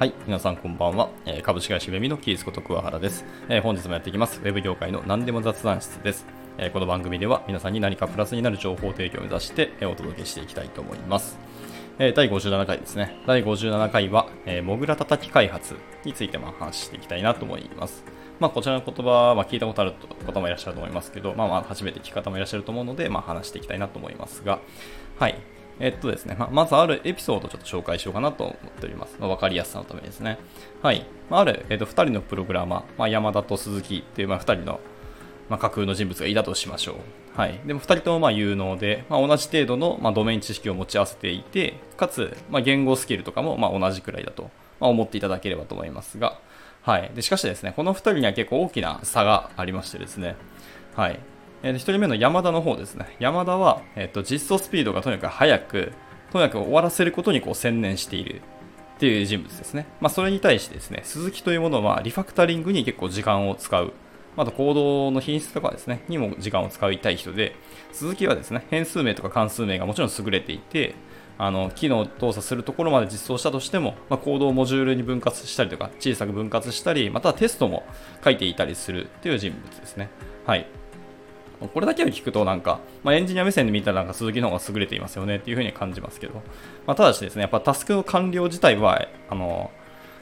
はい、皆さんこんばんは。え、株式会社ベミのキースこと桑原です、え、本日もやっていきます。ウェブ業界の何でも雑談室です、え、この番組では皆さんに何かプラスになる情報提供を目指して、えお届けしていきたいと思います。え第57回ですね。第57回は、えモグラ叩き開発についてま話していきたいなと思います。まあ、こちらの言葉は聞いたことある方もいらっしゃると思いますけど、まあ、まあ初めて聞く方もいらっしゃると思うので、まあ、話していきたいなと思いますが、はい。えっとですね、ままずあるエピソードをちょっと紹介しようかなと思っております。まあ、かりやすさのためですね。はい。まあ、る、えっと、2人のプログラマー、まあ、山田と鈴木っていう、まあ、2人の、ま、架空の人物がいたとしましょう。はい。でも2人ともま有能で、ま、同じ程度の、ま、ドメイン知識を持ち合わせていて、かつ、ま、言語スキルとかもまあ同じくらいだと、ま、思っていただければと思いますが、はい。でしかしですね、この2人には結構大きな差がありましてですね、はい。えー、1人目の山田の方ですね。山田は、えっ、と、実装スピードがとにかく速く、とにかく終わらせることにこう専念しているっていう人物ですね。まあ、それに対してですね、鈴木というものはリファクタリングに結構時間を使う。あと行動の品質とかですね、にも時間を使いたい人で、鈴木はですね、変数名とか関数名がもちろん優れていて、あの機能を動作するところまで実装したとしても、まあ、コードをモジュールに分割したりとか、小さく分割したり、またはテストも書いていたりするっていう人物ですね。はい。これだけを聞くとなんか、まあ、エンジニア目線で見たらなんか鈴木の方が優れていますよねっていうふうに感じますけど、まあ、ただしですね、やっぱタスクの完了自体は、あの、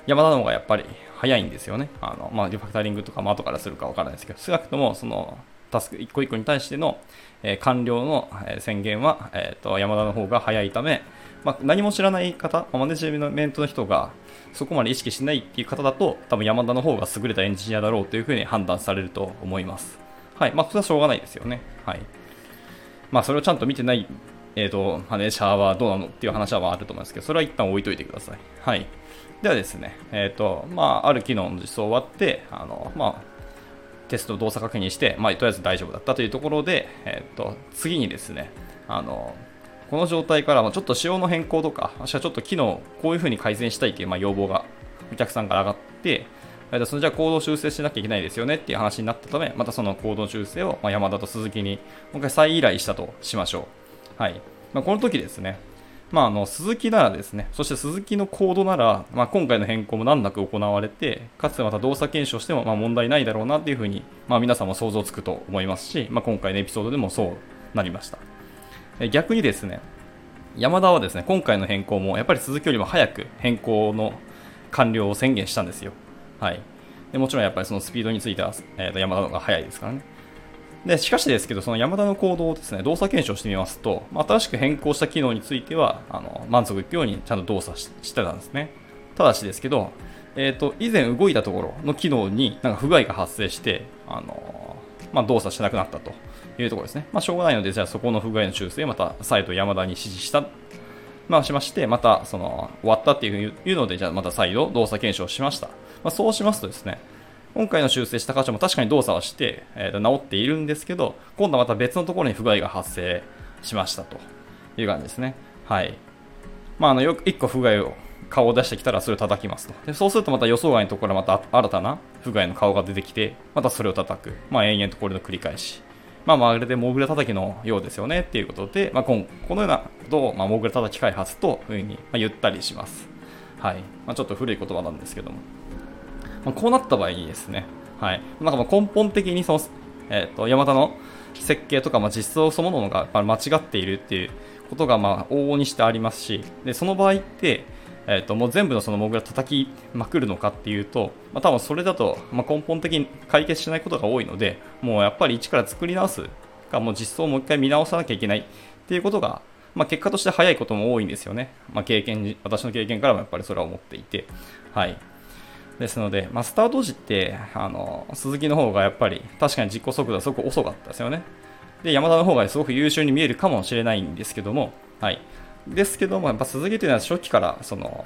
山田の方がやっぱり早いんですよね。あの、まあ、リファクタリングとかも後からするかわからないですけど、少なくともそのタスク一個一個に対しての、えー、完了の、宣言は、えーと、山田の方が早いため、まあ、何も知らない方、マネジメントの人がそこまで意識しないっていう方だと、多分山田の方が優れたエンジニアだろうというふうに判断されると思います。はい。まあ、それはしょうがないですよね。はい。まあ、それをちゃんと見てない、えっ、ー、と、マネージャーはどうなのっていう話はあると思いますけど、それは一旦置いといてください。はい。ではですね、えっ、ー、と、まあ、ある機能の実装終わって、あの、まあ、テスト動作確認して、まあ、とりあえず大丈夫だったというところで、えっ、ー、と、次にですね、あの、この状態からちょっと仕様の変更とか、もしはちょっと機能、こういう風に改善したいという、ま、要望がお客さんから上がって、そのじゃあ行動修正しなきゃいけないですよねっていう話になったため、またその行動修正を、ま山田と鈴木にもう一回再依頼したとしましょう。はい。まあ、この時ですね、まあ、あの鈴木ならですね、そして鈴木のコードなら、まあ、今回の変更も難なく行われて、かつてまた動作検証してもま問題ないだろうなっていうふうに、まあ、皆さんも想像つくと思いますし、まあ、今回のエピソードでもそうなりました。逆にですね、山田はですね、今回の変更もやっぱり鈴木よりも早く変更の完了を宣言したんですよ。はい、でもちろんやっぱりそのスピードについては、えー、と山田の方が速いですからね。でしかしですけど、その山田の行動をですね動作検証してみますと、新しく変更した機能についてはあの満足いくようにちゃんと動作してたんですね。ただしですけど、えー、と以前動いたところの機能になんか不具合が発生して、あのまあ、動作しなくなったというところですね。まあ、しょうがないので、じゃあそこの不具合の修正また再度山田に指示したまあ、しまして、またその終わったっていういうので、じゃあまた再度動作検証しました。まあ、そうしますとですね、今回の修正した箇所も確かに動作はして、えー、と治っているんですけど、今度はまた別のところに不具合が発生しましたという感じですね。はい。まあ、あのよく1個不具合を顔を出してきたらそれを叩きますと。でそうするとまた予想外のところからまた新たな不具合の顔が出てきて、またそれを叩く。まあ、延々とこれの繰り返し。まあ、まるでモグラ叩きのようですよねっていうことで、まあ、このようなことを、まあ、モグラ叩き開発というふうに言ったりします。はい。まあ、ちょっと古い言葉なんですけども。まあ、こうなった場合にですね、はい。なんかま根本的にその、え、ー、と、ヤマタの設計とか、まあ、実装そのものが間違っているっていうことが、まあ、往々にしてありますし、で、その場合って、えー、ともう全部のそのモグラ叩きまくるのかっていうと、まあ、多分それだと、ま根本的に解決しないことが多いので、もうやっぱり一から作り直すか、もう実装をもう一回見直さなきゃいけないっていうことが、まあ、結果として早いことも多いんですよね。まあ、経験、私の経験からもやっぱりそれは思っていて。はい。ですので、まあ、スタート時って、あの、鈴木の方がやっぱり確かに実行速度はすごく遅かったですよね。で、山田の方がすごく優秀に見えるかもしれないんですけども、はい。ですけども、やっぱ鈴木というのは初期から、その、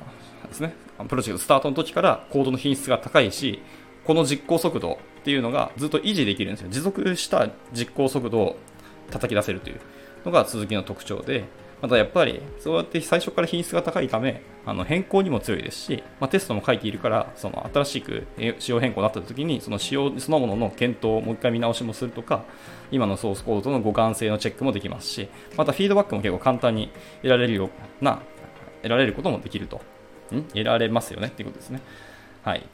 ですね、プロジェクトスタートの時からコードの品質が高いし、この実行速度っていうのがずっと維持できるんですよ。持続した実行速度を叩き出せるというのが鈴木の特徴で、またやっぱりそうやって最初から品質が高いため、あの変更にも強いですし、まあ、テストも書いているから、その新しく仕様変更になった時に、その仕様そのものの検討をもう一回見直しもするとか、今のソースコードとの互換性のチェックもできますし、またフィードバックも結構簡単に得られるような、得られることもできるとん？得られますよねっていうことですね。はい。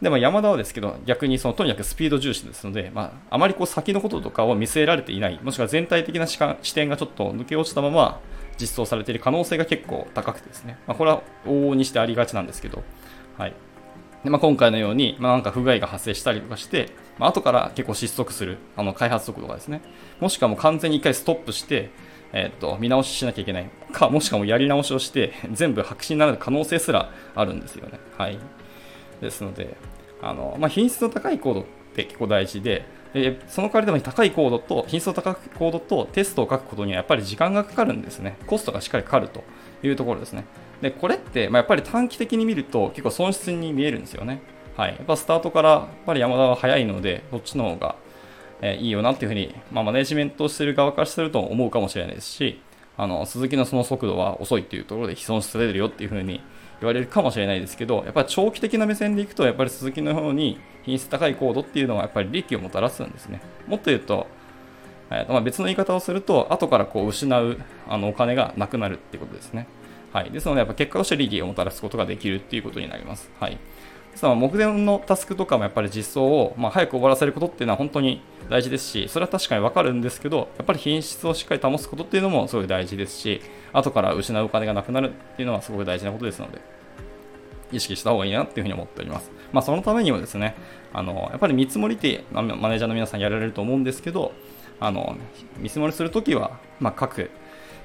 でも山田はですけど、逆にそのとにかくスピード重視ですので、まあ、あまりこう先のこととかを見据えられていない、もしくは全体的な視点がちょっと抜け落ちたまま実装されている可能性が結構高くてですね、まあ、これは往々にしてありがちなんですけど、はい。でまあ、今回のように、まあ、なんか不具合が発生したりとかして、まあ、後から結構失速する、あの開発速度がですね、もしくはもう完全に1回ストップして、えっ、と、見直ししなきゃいけないか、もしくはもうやり直しをして、全部白紙になる可能性すらあるんですよね。はい。ですので、あのまあ、品質の高いコードって結構大事で、えその代わりでも高いコードと、品質の高いコードとテストを書くことにはやっぱり時間がかかるんですね。コストがしっかりかかるというところですね。で、これって、まあ、やっぱり短期的に見ると結構損失に見えるんですよね。はい。やっぱスタートからやっぱり山田は早いので、そっちの方が、えー、いいよなっていうふうに、まあ、マネジメントをしてる側からすると思うかもしれないですし、あの、鈴木のその速度は遅いっていうところで損失されるよっていうふうに言われるかもしれないですけど、やっぱり長期的な目線でいくと、やっぱり鈴木のように品質高いコードっていうのはやっぱり利益をもたらすんですね。もっと言うと、えーまあ、別の言い方をすると、後からこう失うあのお金がなくなるっていうことですね。はい。ですので、やっぱ結果として利益をもたらすことができるっていうことになります。はい。その目前のタスクとかもやっぱり実装を、ま、早く終わらせることっていうのは本当に大事ですし、それは確かにわかるんですけど、やっぱり品質をしっかり保つことっていうのもすごい大事ですし、後から失うお金がなくなるっていうのはすごく大事なことですので、意識した方がいいなっていうふうに思っております。まあ、そのためにもですね、あの、やっぱり見積もりってマネージャーの皆さんやられると思うんですけど、あの、見積もりするときは、まあ、各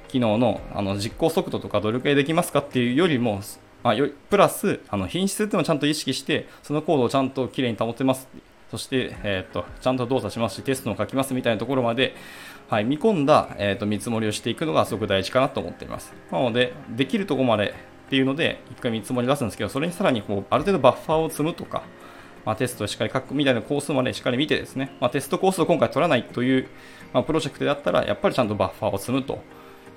機能のあの実行速度とかどれくらいできますかっていうよりも、まあ、よプラスあの品質っていうのをちゃんと意識してそのコードをちゃんときれいに保てます。そして、えーと、ちゃんと動作しますしテストも書きますみたいなところまで、はい、見込んだ、えーと、見積もりをしていくのがすごく大事かなと思っています。なのでできるところまでっていうので1回見積もり出すんですけどそれにさらにこうある程度バッファーを積むとかまあ、テストをしっかり書くみたいなコースまでしっかり見てですね、まあ、テストコースを今回取らないという、まあ、プロジェクトであったら、やっぱりちゃんとバッファーを積むと。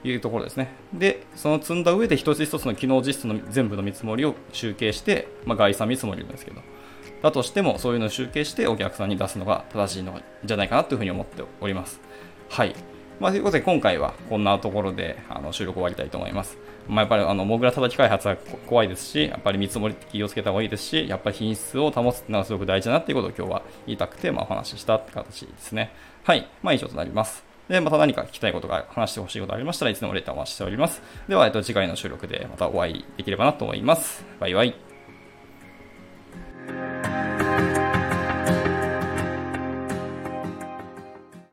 いうところですね。で、その積んだ上で一つ一つの機能実質の全部の見積もりを集計して、まあ、概算見積もりですけど、だとしてもそういうのを集計してお客さんに出すのが正しいのじゃないかなというふうに思っております。はい。まあ、ということで今回はこんなところであの収録終わりたいと思います。まあ、やっぱりあのモグラ叩き開発は怖いですし、やっぱり見積もりって気をつけた方がいいですし、やっぱり品質を保つっていうのがすごく大事だなっていうことを今日は言いたくて、まあ、お話ししたって形ですね。はい。まあ以上となります。で、また何か聞きたいことが、話してほしいことがありましたらいつでもレターをお待ちしております。では、えっと、次回の収録でまたお会いできればなと思います。バイバイ。